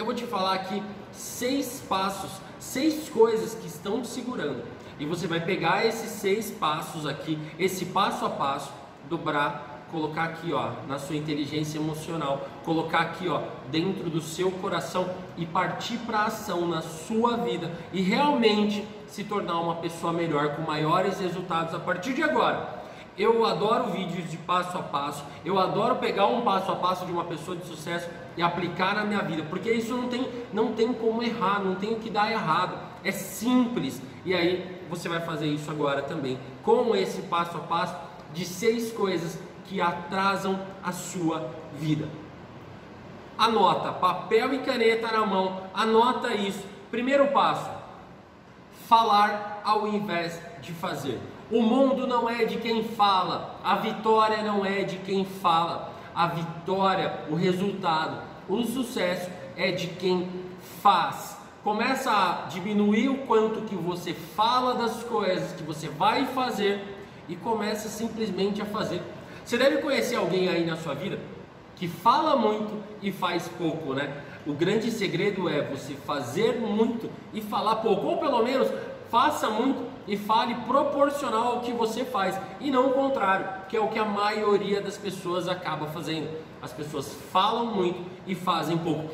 eu vou te falar aqui seis passos, seis coisas que estão te segurando. E você vai pegar esses seis passos aqui, esse passo a passo, dobrar, colocar aqui, ó, na sua inteligência emocional, colocar aqui, ó, dentro do seu coração e partir para ação na sua vida e realmente se tornar uma pessoa melhor com maiores resultados a partir de agora. Eu adoro vídeos de passo a passo. Eu adoro pegar um passo a passo de uma pessoa de sucesso e aplicar na minha vida, porque isso não tem, não tem como errar, não tem o que dar errado. É simples. E aí você vai fazer isso agora também, com esse passo a passo de seis coisas que atrasam a sua vida. Anota, papel e caneta na mão, anota isso. Primeiro passo: falar ao invés de fazer. O mundo não é de quem fala, a vitória não é de quem fala. A vitória, o resultado, o sucesso é de quem faz. Começa a diminuir o quanto que você fala das coisas que você vai fazer e começa simplesmente a fazer. Você deve conhecer alguém aí na sua vida que fala muito e faz pouco, né? O grande segredo é você fazer muito e falar pouco, ou pelo menos faça muito e fale proporcional ao que você faz e não o contrário, que é o que a maioria das pessoas acaba fazendo. As pessoas falam muito e fazem pouco.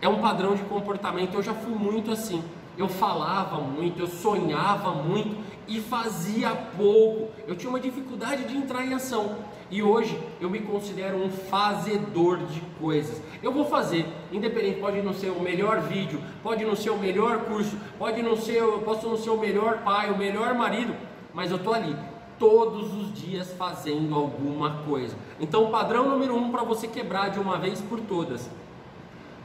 É um padrão de comportamento, eu já fui muito assim. Eu falava muito, eu sonhava muito e fazia pouco. Eu tinha uma dificuldade de entrar em ação. E hoje eu me considero um fazedor de coisas. Eu vou fazer, independente, pode não ser o melhor vídeo, pode não ser o melhor curso, pode não ser, eu posso não ser o melhor pai, o melhor marido, mas eu tô ali todos os dias fazendo alguma coisa. Então, padrão número um para você quebrar de uma vez por todas,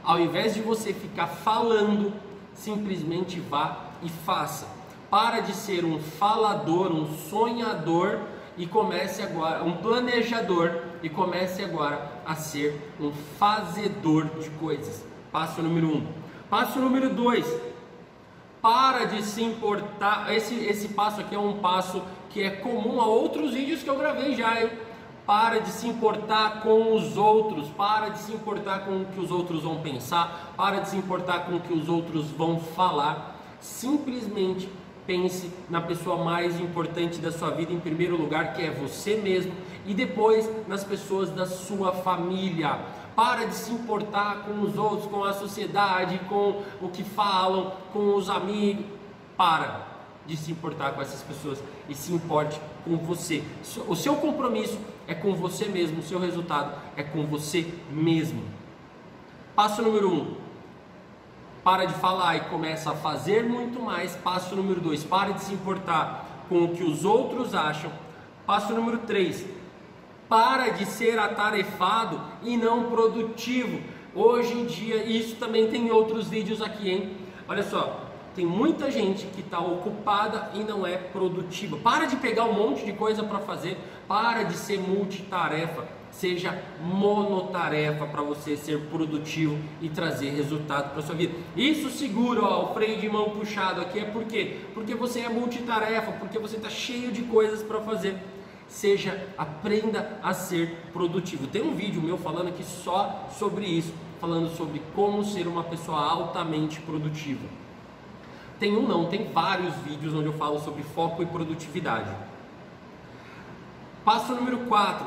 ao invés de você ficar falando, simplesmente vá e faça. Para de ser um falador, um sonhador e comece agora, um planejador e comece agora a ser um fazedor de coisas. Passo número um. Passo número dois. Para de se importar. Esse, esse passo aqui é um passo que é comum a outros vídeos que eu gravei já. Hein? Para de se importar com os outros, para de se importar com o que os outros vão pensar, para de se importar com o que os outros vão falar. Simplesmente pense na pessoa mais importante da sua vida em primeiro lugar, que é você mesmo, e depois nas pessoas da sua família. Para de se importar com os outros, com a sociedade, com o que falam, com os amigos. Para de se importar com essas pessoas e se importe com você. O seu compromisso é com você mesmo, o seu resultado é com você mesmo. Passo número um, para de falar e começa a fazer muito mais. Passo número dois, para de se importar com o que os outros acham. Passo número três, para de ser atarefado e não produtivo. Hoje em dia, isso também tem outros vídeos aqui, hein? Olha só, tem muita gente que está ocupada e não é produtiva. Para de pegar um monte de coisa para fazer, para de ser multitarefa seja monotarefa para você ser produtivo e trazer resultado para sua vida. Isso segura ó, o freio de mão puxado aqui é por quê? Porque você é multitarefa, porque você está cheio de coisas para fazer. Seja, aprenda a ser produtivo. Tem um vídeo meu falando aqui só sobre isso, falando sobre como ser uma pessoa altamente produtiva. Tem um não, tem vários vídeos onde eu falo sobre foco e produtividade. Passo número 4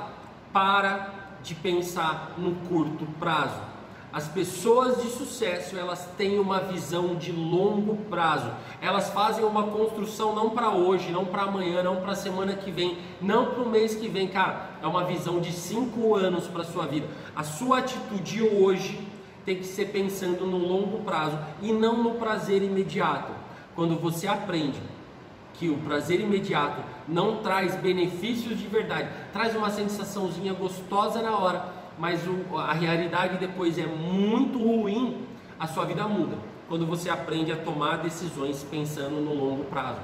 para de pensar no curto prazo. As pessoas de sucesso, elas têm uma visão de longo prazo. Elas fazem uma construção não para hoje, não para amanhã, não para semana que vem, não para o mês que vem, cara. É uma visão de cinco anos para sua vida. A sua atitude hoje tem que ser pensando no longo prazo e não no prazer imediato. Quando você aprende que o prazer imediato não traz benefícios de verdade, traz uma sensaçãozinha gostosa na hora, mas o, a realidade depois é muito ruim, a sua vida muda. Quando você aprende a tomar decisões pensando no longo prazo.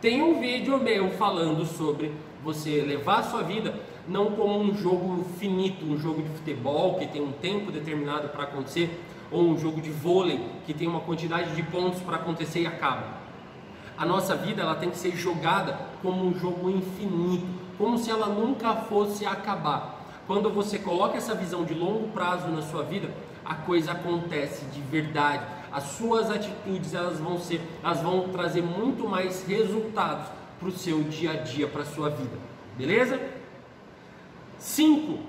Tem um vídeo meu falando sobre você levar a sua vida não como um jogo finito, um jogo de futebol que tem um tempo determinado para acontecer, ou um jogo de vôlei que tem uma quantidade de pontos para acontecer e acaba a nossa vida ela tem que ser jogada como um jogo infinito, como se ela nunca fosse acabar. Quando você coloca essa visão de longo prazo na sua vida, a coisa acontece de verdade. As suas atitudes elas vão ser, elas vão trazer muito mais resultados para o seu dia a dia, para a sua vida. Beleza? 5.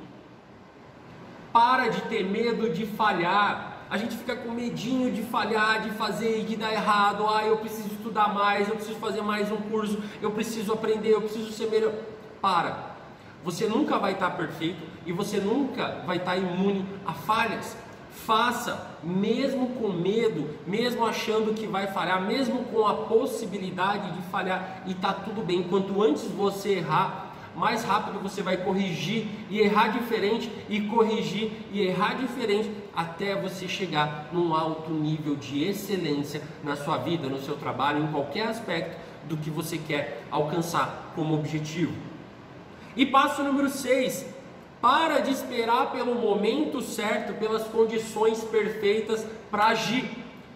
Para de ter medo de falhar. A gente fica com medinho de falhar, de fazer e de dar errado. Ah, eu preciso estudar mais, eu preciso fazer mais um curso, eu preciso aprender, eu preciso ser melhor. Para. Você nunca vai estar perfeito e você nunca vai estar imune a falhas. Faça, mesmo com medo, mesmo achando que vai falhar, mesmo com a possibilidade de falhar, e tá tudo bem. Quanto antes você errar, mais rápido você vai corrigir e errar diferente e corrigir e errar diferente até você chegar num alto nível de excelência na sua vida, no seu trabalho, em qualquer aspecto do que você quer alcançar como objetivo. E passo número 6, para de esperar pelo momento certo, pelas condições perfeitas para agir.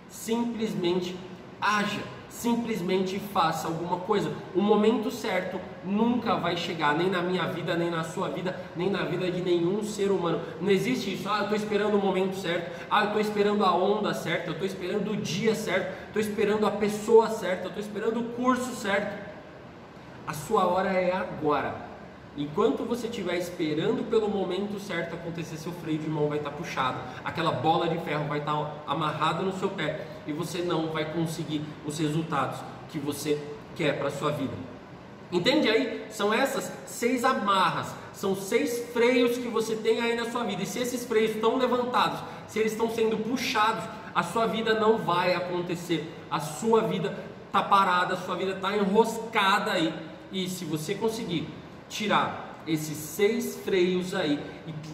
Simplesmente haja simplesmente faça alguma coisa. O momento certo nunca vai chegar, nem na minha vida, nem na sua vida, nem na vida de nenhum ser humano. Não existe isso, ah, eu estou esperando o momento certo, ah, eu estou esperando a onda certa, eu estou esperando o dia certo, estou esperando a pessoa certa, estou esperando o curso certo. A sua hora é agora. Enquanto você estiver esperando pelo momento certo acontecer, seu freio de mão vai estar puxado, aquela bola de ferro vai estar amarrada no seu pé e você não vai conseguir os resultados que você quer para a sua vida. Entende aí? São essas seis amarras, são seis freios que você tem aí na sua vida. E se esses freios estão levantados, se eles estão sendo puxados, a sua vida não vai acontecer. A sua vida está parada, a sua vida está enroscada aí. E se você conseguir tirar esses seis freios aí.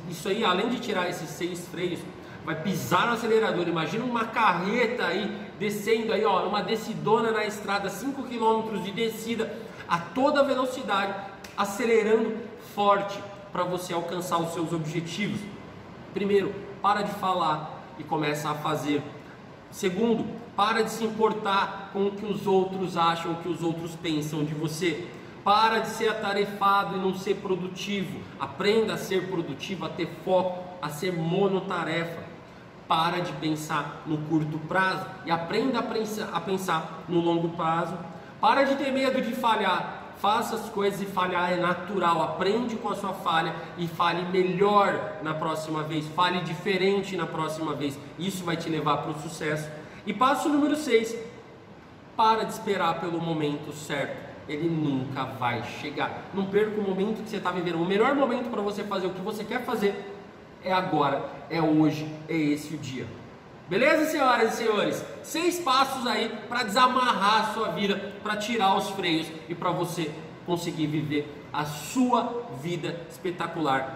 Isso aí, além de tirar esses seis freios, vai pisar no acelerador. Imagina uma carreta aí descendo aí, ó, uma descidona na estrada, 5 km de descida a toda velocidade, acelerando forte para você alcançar os seus objetivos. Primeiro, para de falar e começa a fazer. Segundo, para de se importar com o que os outros acham, o que os outros pensam de você. Para de ser atarefado e não ser produtivo. Aprenda a ser produtivo, a ter foco, a ser monotarefa. Para de pensar no curto prazo e aprenda a pensar no longo prazo. Para de ter medo de falhar. Faça as coisas e falhar é natural. Aprende com a sua falha e fale melhor na próxima vez. Fale diferente na próxima vez. Isso vai te levar para o sucesso. E passo número 6. Para de esperar pelo momento certo ele nunca vai chegar. Não perca o momento que você está vivendo. O melhor momento para você fazer o que você quer fazer é agora, é hoje, é esse o dia. Beleza, senhoras e senhores? Seis passos aí para desamarrar a sua vida, para tirar os freios e para você conseguir viver a sua vida espetacular